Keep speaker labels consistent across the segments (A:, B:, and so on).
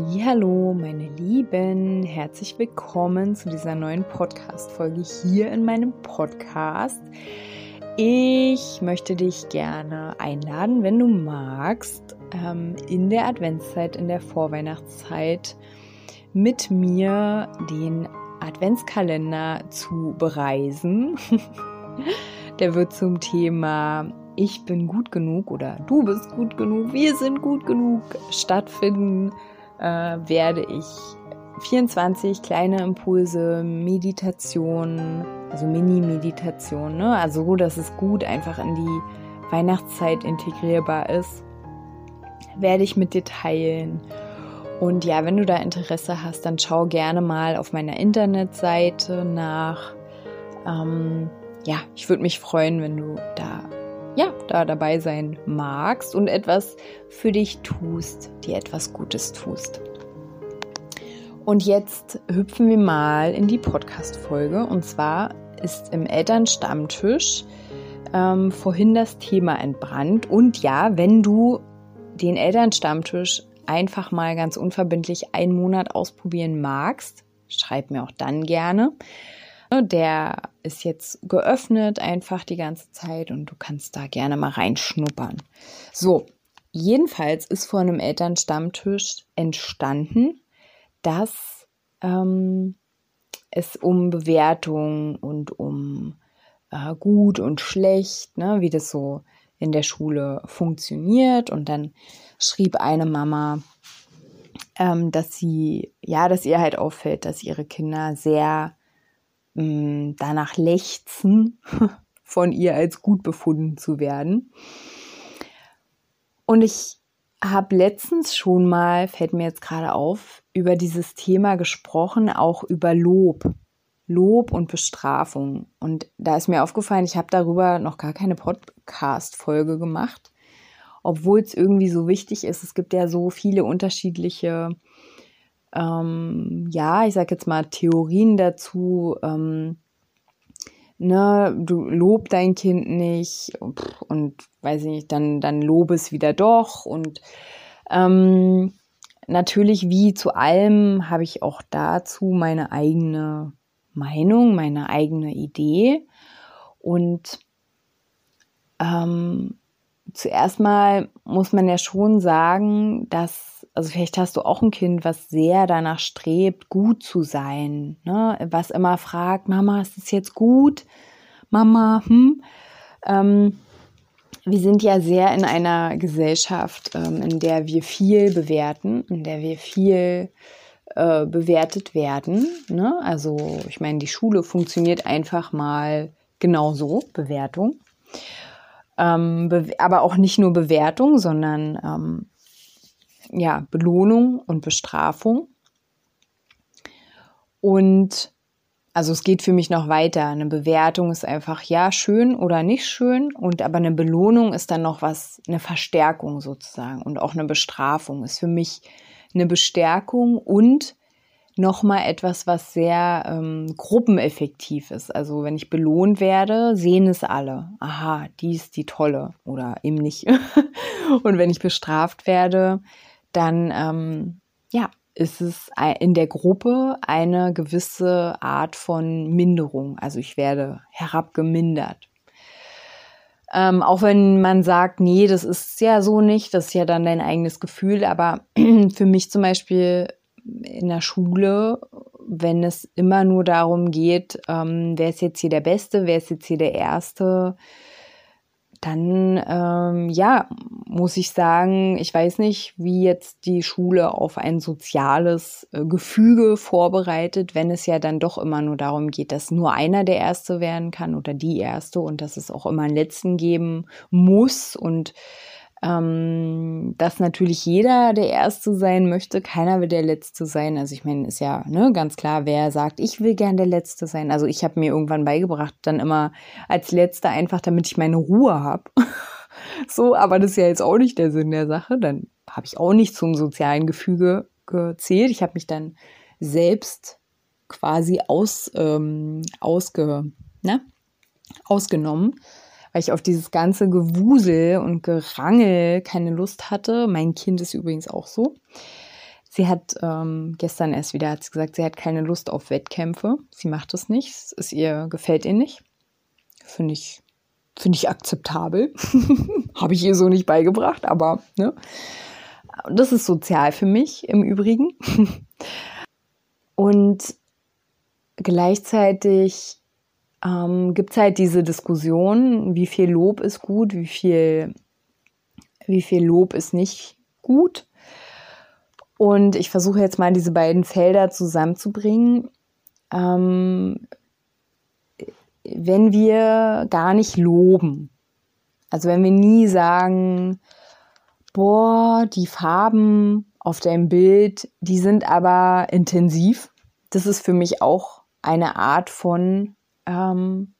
A: Hallo, meine Lieben, herzlich willkommen zu dieser neuen Podcast Folge hier in meinem Podcast. Ich möchte dich gerne einladen, wenn du magst, ähm, in der Adventszeit, in der Vorweihnachtszeit mit mir den Adventskalender zu bereisen. der wird zum Thema Ich bin gut genug oder du bist gut genug, wir sind gut genug stattfinden äh, werde ich 24 kleine Impulse, Meditation, also Mini-Meditation, ne? also so, dass es gut einfach in die Weihnachtszeit integrierbar ist, werde ich mit dir teilen. Und ja, wenn du da Interesse hast, dann schau gerne mal auf meiner Internetseite nach. Ähm, ja, ich würde mich freuen, wenn du da ja, da dabei sein magst und etwas für dich tust, dir etwas Gutes tust. Und jetzt hüpfen wir mal in die Podcast-Folge. Und zwar ist im Elternstammtisch ähm, vorhin das Thema entbrannt. Und ja, wenn du den Elternstammtisch einfach mal ganz unverbindlich einen Monat ausprobieren magst, schreib mir auch dann gerne. Ne, der ist jetzt geöffnet einfach die ganze Zeit und du kannst da gerne mal reinschnuppern. So, jedenfalls ist vor einem Elternstammtisch entstanden, dass ähm, es um Bewertung und um äh, gut und schlecht, ne, wie das so in der Schule funktioniert. Und dann schrieb eine Mama, ähm, dass sie, ja, dass ihr halt auffällt, dass ihre Kinder sehr mh, danach lechzen, von ihr als gut befunden zu werden. Und ich habe letztens schon mal, fällt mir jetzt gerade auf, über dieses Thema gesprochen, auch über Lob. Lob und Bestrafung. Und da ist mir aufgefallen, ich habe darüber noch gar keine Podcast-Folge gemacht, obwohl es irgendwie so wichtig ist. Es gibt ja so viele unterschiedliche ähm, ja, ich sag jetzt mal Theorien dazu, ähm, ne, du lob dein Kind nicht und, weiß ich nicht, dann, dann lobe es wieder doch und ähm, natürlich wie zu allem habe ich auch dazu meine eigene Meinung, meine eigene Idee und ähm, zuerst mal muss man ja schon sagen, dass also vielleicht hast du auch ein Kind, was sehr danach strebt, gut zu sein, ne? was immer fragt, Mama, ist es jetzt gut? Mama, hm? Ähm, wir sind ja sehr in einer Gesellschaft, ähm, in der wir viel bewerten, in der wir viel äh, bewertet werden. Ne? Also ich meine, die Schule funktioniert einfach mal genauso, Bewertung. Ähm, be aber auch nicht nur Bewertung, sondern ähm, ja, Belohnung und Bestrafung. Und also es geht für mich noch weiter. Eine Bewertung ist einfach ja schön oder nicht schön und aber eine Belohnung ist dann noch was, eine Verstärkung sozusagen und auch eine Bestrafung ist für mich eine Bestärkung und nochmal etwas, was sehr ähm, gruppeneffektiv ist. Also wenn ich belohnt werde, sehen es alle. Aha, die ist die tolle oder eben nicht. und wenn ich bestraft werde, dann ähm, ja, ist es in der Gruppe eine gewisse Art von Minderung. Also ich werde herabgemindert. Ähm, auch wenn man sagt, nee, das ist ja so nicht, das ist ja dann dein eigenes Gefühl, aber für mich zum Beispiel in der Schule, wenn es immer nur darum geht, ähm, wer ist jetzt hier der Beste, wer ist jetzt hier der Erste, dann ähm, ja, muss ich sagen, ich weiß nicht, wie jetzt die Schule auf ein soziales äh, Gefüge vorbereitet, wenn es ja dann doch immer nur darum geht, dass nur einer der Erste werden kann oder die Erste und dass es auch immer einen Letzten geben muss und ähm, dass natürlich jeder der Erste sein möchte, keiner will der Letzte sein. Also ich meine, ist ja ne, ganz klar, wer sagt, ich will gern der Letzte sein. Also ich habe mir irgendwann beigebracht, dann immer als Letzter einfach, damit ich meine Ruhe habe. so, aber das ist ja jetzt auch nicht der Sinn der Sache. Dann habe ich auch nicht zum sozialen Gefüge gezählt. Ich habe mich dann selbst quasi aus, ähm, ausge, ne? ausgenommen weil ich auf dieses ganze Gewusel und Gerangel keine Lust hatte. Mein Kind ist übrigens auch so. Sie hat ähm, gestern erst wieder hat sie gesagt, sie hat keine Lust auf Wettkämpfe. Sie macht es nicht. Es ist ihr gefällt ihr nicht. Finde ich finde ich akzeptabel. Habe ich ihr so nicht beigebracht, aber ne. Das ist sozial für mich im Übrigen. Und gleichzeitig ähm, gibt es halt diese Diskussion, wie viel Lob ist gut, wie viel, wie viel Lob ist nicht gut. Und ich versuche jetzt mal diese beiden Felder zusammenzubringen. Ähm, wenn wir gar nicht loben, also wenn wir nie sagen, boah, die Farben auf deinem Bild, die sind aber intensiv. Das ist für mich auch eine Art von ähm,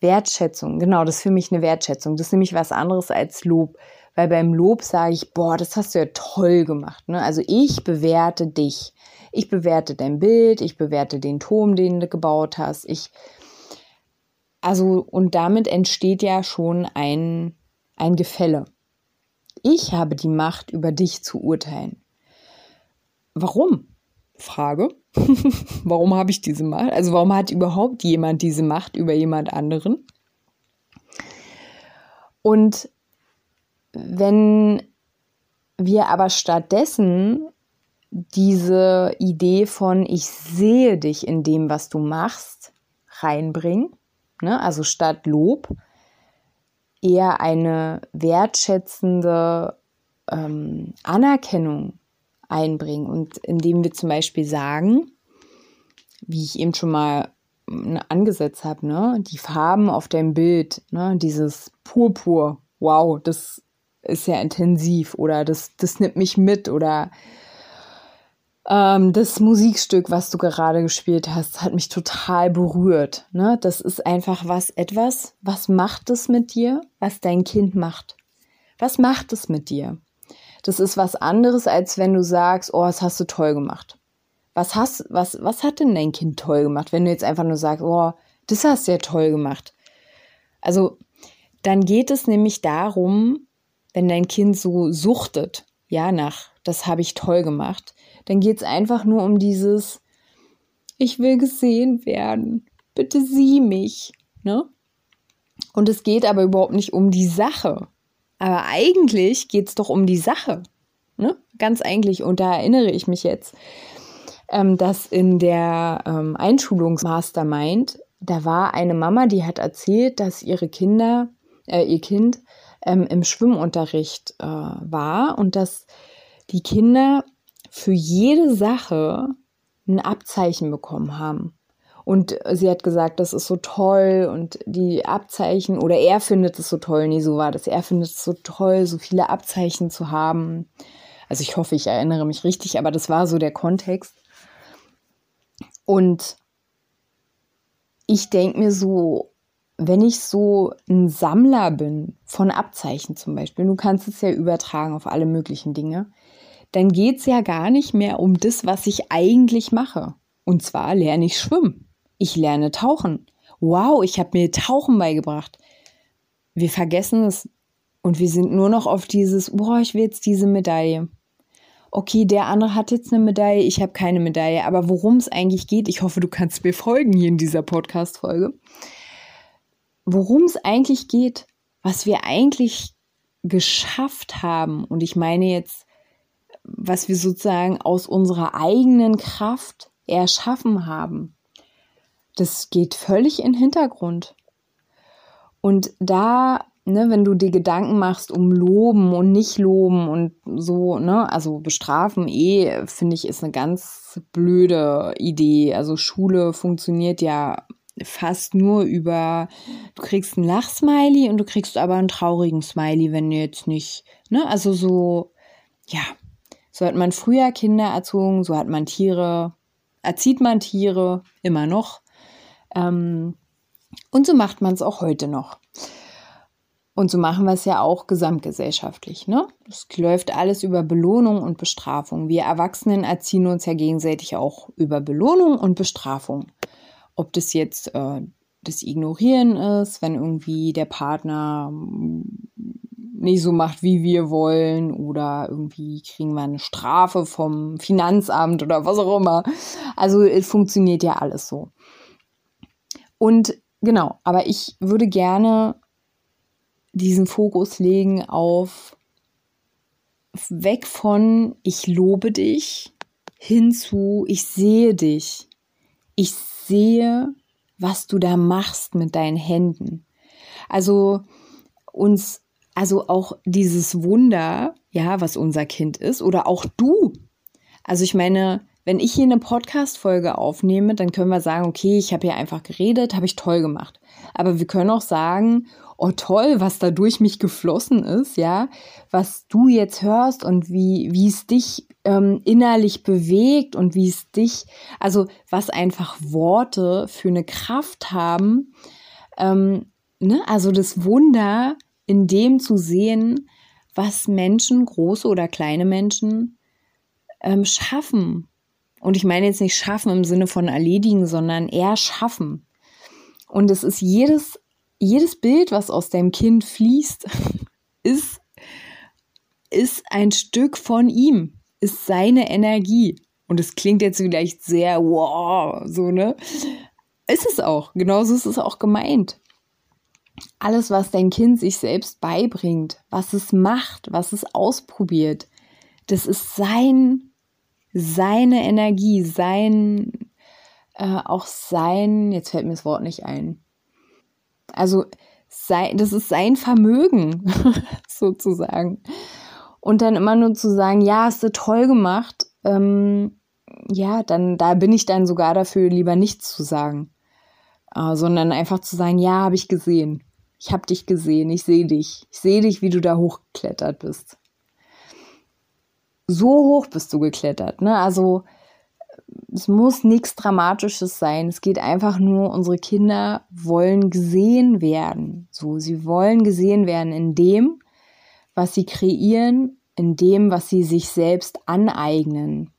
A: Wertschätzung. Genau, das ist für mich eine Wertschätzung. Das ist nämlich was anderes als Lob. Weil beim Lob sage ich, boah, das hast du ja toll gemacht. Ne? Also ich bewerte dich. Ich bewerte dein Bild, ich bewerte den Turm, den du gebaut hast. Ich, also, und damit entsteht ja schon ein, ein Gefälle. Ich habe die Macht, über dich zu urteilen. Warum? Frage. warum habe ich diese Macht? Also warum hat überhaupt jemand diese Macht über jemand anderen? Und wenn wir aber stattdessen diese Idee von ich sehe dich in dem, was du machst, reinbringen, ne? also statt Lob, eher eine wertschätzende ähm, Anerkennung einbringen. Und indem wir zum Beispiel sagen, wie ich eben schon mal ne, angesetzt habe, ne, die Farben auf deinem Bild, ne, dieses Purpur, wow, das ist ja intensiv oder das, das nimmt mich mit oder ähm, das Musikstück, was du gerade gespielt hast, hat mich total berührt. Ne? Das ist einfach was, etwas, was macht es mit dir, was dein Kind macht? Was macht es mit dir? Das ist was anderes, als wenn du sagst, oh, das hast du toll gemacht. Was hast, was, was hat denn dein Kind toll gemacht, wenn du jetzt einfach nur sagst, oh, das hast du ja toll gemacht. Also, dann geht es nämlich darum, wenn dein Kind so suchtet, ja, nach, das habe ich toll gemacht, dann geht es einfach nur um dieses, ich will gesehen werden, bitte sieh mich, ne? Und es geht aber überhaupt nicht um die Sache. Aber eigentlich geht es doch um die Sache. Ne? Ganz eigentlich. Und da erinnere ich mich jetzt, ähm, dass in der ähm, Einschulungsmastermind, da war eine Mama, die hat erzählt, dass ihre Kinder, äh, ihr Kind ähm, im Schwimmunterricht äh, war und dass die Kinder für jede Sache ein Abzeichen bekommen haben. Und sie hat gesagt, das ist so toll und die Abzeichen, oder er findet es so toll, nee, so war das, er findet es so toll, so viele Abzeichen zu haben. Also ich hoffe, ich erinnere mich richtig, aber das war so der Kontext. Und ich denke mir so, wenn ich so ein Sammler bin von Abzeichen zum Beispiel, du kannst es ja übertragen auf alle möglichen Dinge, dann geht es ja gar nicht mehr um das, was ich eigentlich mache. Und zwar lerne ich schwimmen ich lerne tauchen. Wow, ich habe mir Tauchen beigebracht. Wir vergessen es und wir sind nur noch auf dieses, boah, ich will jetzt diese Medaille. Okay, der andere hat jetzt eine Medaille, ich habe keine Medaille. Aber worum es eigentlich geht, ich hoffe, du kannst mir folgen hier in dieser Podcast-Folge. Worum es eigentlich geht, was wir eigentlich geschafft haben, und ich meine jetzt, was wir sozusagen aus unserer eigenen Kraft erschaffen haben, das geht völlig in den Hintergrund. Und da, ne, wenn du dir Gedanken machst um Loben und nicht loben und so, ne, also bestrafen eh, finde ich, ist eine ganz blöde Idee. Also Schule funktioniert ja fast nur über, du kriegst ein Lachsmiley und du kriegst aber einen traurigen Smiley, wenn du jetzt nicht, ne, also so, ja, so hat man früher Kinder erzogen, so hat man Tiere, erzieht man Tiere immer noch. Ähm, und so macht man es auch heute noch. Und so machen wir es ja auch gesamtgesellschaftlich. Ne? Es läuft alles über Belohnung und Bestrafung. Wir Erwachsenen erziehen uns ja gegenseitig auch über Belohnung und Bestrafung. Ob das jetzt äh, das Ignorieren ist, wenn irgendwie der Partner mm, nicht so macht, wie wir wollen, oder irgendwie kriegen wir eine Strafe vom Finanzamt oder was auch immer. Also es funktioniert ja alles so. Und genau, aber ich würde gerne diesen Fokus legen auf weg von ich lobe dich hinzu ich sehe dich. Ich sehe, was du da machst mit deinen Händen. Also uns also auch dieses Wunder, ja, was unser Kind ist oder auch du. Also ich meine, wenn ich hier eine Podcast-Folge aufnehme, dann können wir sagen, okay, ich habe hier einfach geredet, habe ich toll gemacht. Aber wir können auch sagen, oh toll, was da durch mich geflossen ist, ja, was du jetzt hörst und wie, wie es dich ähm, innerlich bewegt und wie es dich, also was einfach Worte für eine Kraft haben, ähm, ne, also das Wunder in dem zu sehen, was Menschen, große oder kleine Menschen, ähm, schaffen. Und ich meine jetzt nicht schaffen im Sinne von erledigen, sondern eher schaffen. Und es ist jedes jedes Bild, was aus deinem Kind fließt, ist, ist ein Stück von ihm, ist seine Energie. Und es klingt jetzt vielleicht sehr wow, so, ne? Ist es auch. Genauso ist es auch gemeint. Alles, was dein Kind sich selbst beibringt, was es macht, was es ausprobiert, das ist sein, seine Energie, sein, äh, auch sein, jetzt fällt mir das Wort nicht ein, also sei, das ist sein Vermögen, sozusagen. Und dann immer nur zu sagen, ja, hast du toll gemacht, ähm, ja, dann da bin ich dann sogar dafür, lieber nichts zu sagen. Äh, sondern einfach zu sagen, ja, habe ich gesehen. Ich habe dich gesehen, ich sehe dich. Ich sehe dich, wie du da hochgeklettert bist. So hoch bist du geklettert, ne? Also es muss nichts Dramatisches sein. Es geht einfach nur, unsere Kinder wollen gesehen werden. So, sie wollen gesehen werden in dem, was sie kreieren, in dem, was sie sich selbst aneignen.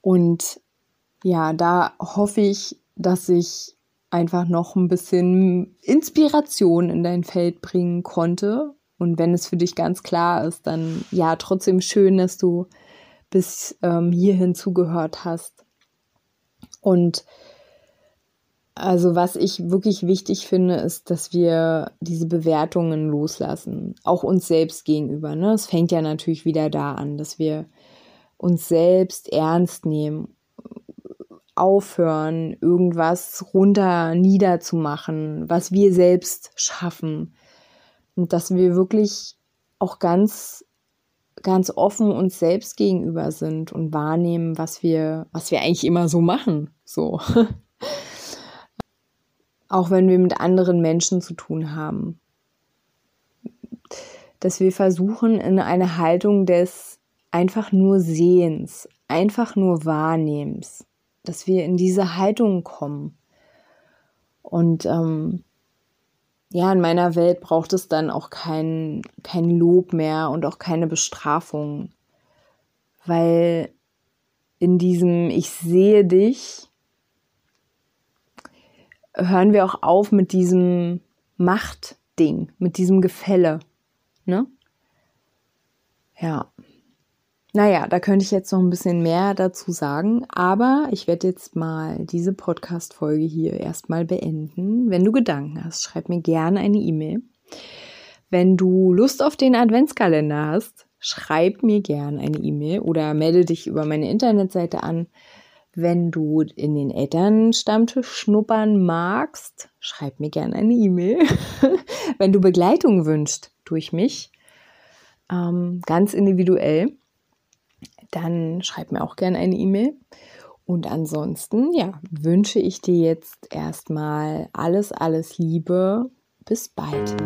A: Und ja, da hoffe ich, dass ich einfach noch ein bisschen Inspiration in dein Feld bringen konnte. Und wenn es für dich ganz klar ist, dann ja, trotzdem schön, dass du bis ähm, hierhin zugehört hast. Und also was ich wirklich wichtig finde, ist, dass wir diese Bewertungen loslassen, auch uns selbst gegenüber. Ne? Es fängt ja natürlich wieder da an, dass wir uns selbst ernst nehmen, aufhören, irgendwas runter niederzumachen, was wir selbst schaffen. Und dass wir wirklich auch ganz ganz offen uns selbst gegenüber sind und wahrnehmen, was wir, was wir eigentlich immer so machen. So. Auch wenn wir mit anderen Menschen zu tun haben. Dass wir versuchen, in eine Haltung des einfach nur Sehens, einfach nur Wahrnehmens, dass wir in diese Haltung kommen. Und ähm, ja, in meiner Welt braucht es dann auch kein, kein Lob mehr und auch keine Bestrafung. Weil in diesem Ich sehe dich hören wir auch auf mit diesem Machtding, mit diesem Gefälle. Ne? Ja. Naja, da könnte ich jetzt noch ein bisschen mehr dazu sagen, aber ich werde jetzt mal diese Podcast-Folge hier erstmal beenden. Wenn du Gedanken hast, schreib mir gerne eine E-Mail. Wenn du Lust auf den Adventskalender hast, schreib mir gerne eine E-Mail oder melde dich über meine Internetseite an. Wenn du in den Elternstammtisch schnuppern magst, schreib mir gerne eine E-Mail. Wenn du Begleitung wünschst durch mich, ähm, ganz individuell, dann schreib mir auch gerne eine E-Mail. Und ansonsten, ja, wünsche ich dir jetzt erstmal alles, alles Liebe. Bis bald.